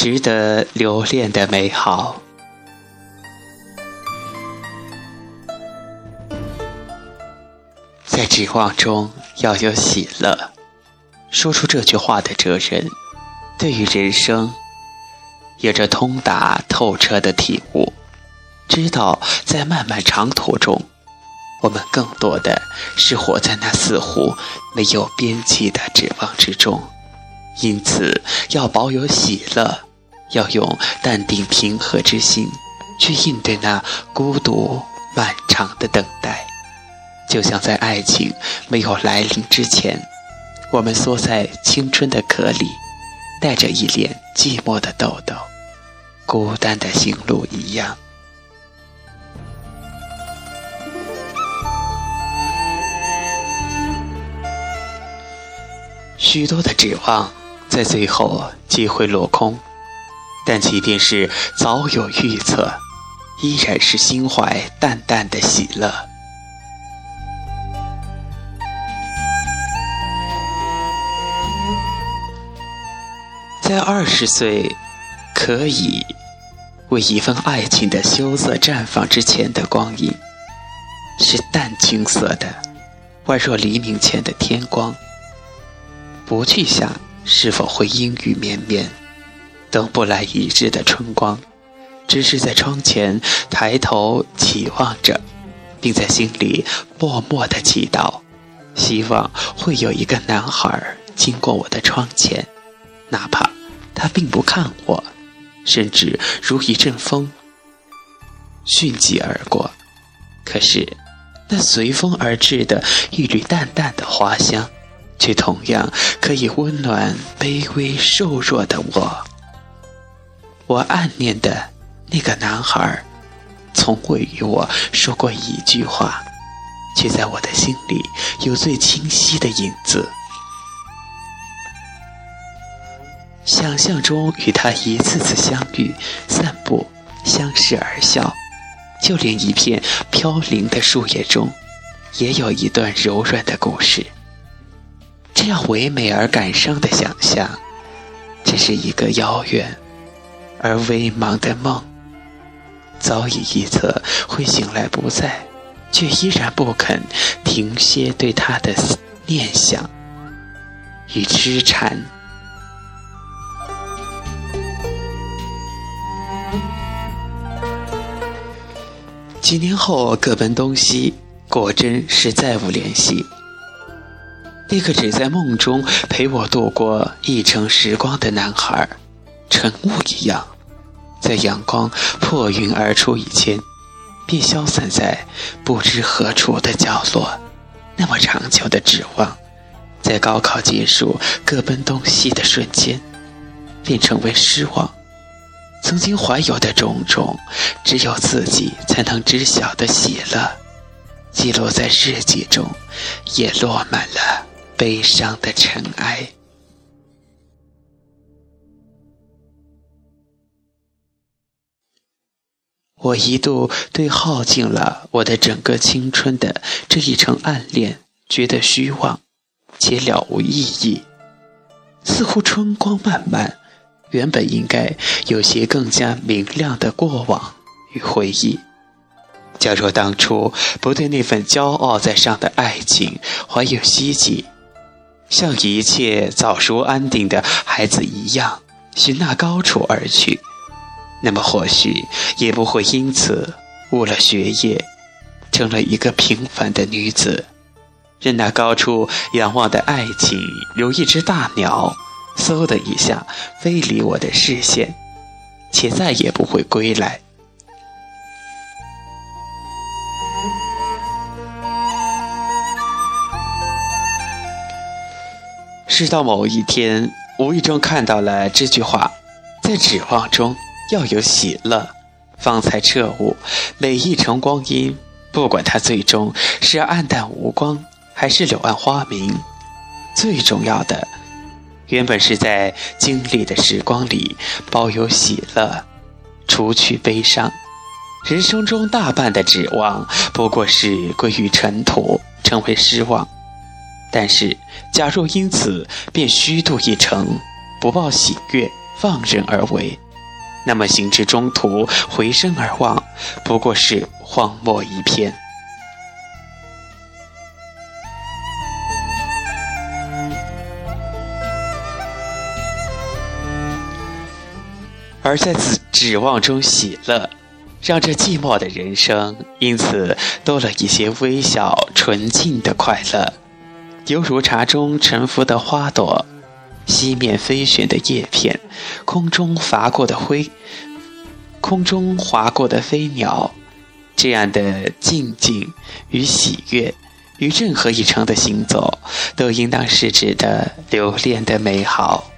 值得留恋的美好。在指望中要有喜乐。说出这句话的哲人，对于人生有着通达透彻的体悟，知道在漫漫长途中，我们更多的是活在那似乎没有边际的指望之中。因此，要保有喜乐，要用淡定平和之心去应对那孤独漫长的等待。就像在爱情没有来临之前，我们缩在青春的壳里，带着一脸寂寞的痘痘，孤单的行路一样。许多的指望在最后皆会落空，但即便是早有预测，依然是心怀淡淡的喜乐。在二十岁，可以为一份爱情的羞涩绽放之前的光阴，是淡青色的，宛若黎明前的天光。不去想是否会阴雨绵绵，等不来一日的春光，只是在窗前抬头期望着，并在心里默默的祈祷，希望会有一个男孩经过我的窗前，哪怕。他并不看我，甚至如一阵风迅疾而过。可是，那随风而至的一缕淡淡的花香，却同样可以温暖卑微瘦弱的我。我暗恋的那个男孩，从未与我说过一句话，却在我的心里有最清晰的影子。想象中与他一次次相遇、散步、相视而笑，就连一片飘零的树叶中，也有一段柔软的故事。这样唯美而感伤的想象，只是一个遥远而微茫的梦。早已预测会醒来不在，却依然不肯停歇对他的念想与痴缠。几年后各奔东西，果真是再无联系。那个只在梦中陪我度过一程时光的男孩，晨雾一样，在阳光破云而出以前，便消散在不知何处的角落。那么长久的指望，在高考结束各奔东西的瞬间，便成为失望。曾经怀有的种种，只有自己才能知晓的喜乐，记录在日记中，也落满了悲伤的尘埃。我一度对耗尽了我的整个青春的这一程暗恋觉得虚妄，且了无意义，似乎春光漫漫。原本应该有些更加明亮的过往与回忆。假若当初不对那份骄傲在上的爱情怀有希冀，像一切早熟安定的孩子一样寻那高处而去，那么或许也不会因此误了学业，成了一个平凡的女子，任那高处仰望的爱情如一只大鸟。嗖的一下飞离我的视线，且再也不会归来。直到某一天，无意中看到了这句话：在指望中要有喜乐，方才彻悟，每一程光阴，不管它最终是暗淡无光，还是柳暗花明，最重要的。原本是在经历的时光里保有喜乐，除去悲伤。人生中大半的指望不过是归于尘土，成为失望。但是，假若因此便虚度一程，不报喜悦，放任而为，那么行至中途回身而望，不过是荒漠一片。而在指指望中喜乐，让这寂寞的人生因此多了一些微小纯净的快乐，犹如茶中沉浮的花朵，西面飞旋的叶片，空中划过的灰，空中划过的飞鸟，这样的静静与喜悦，与任何一程的行走，都应当是指的留恋的美好。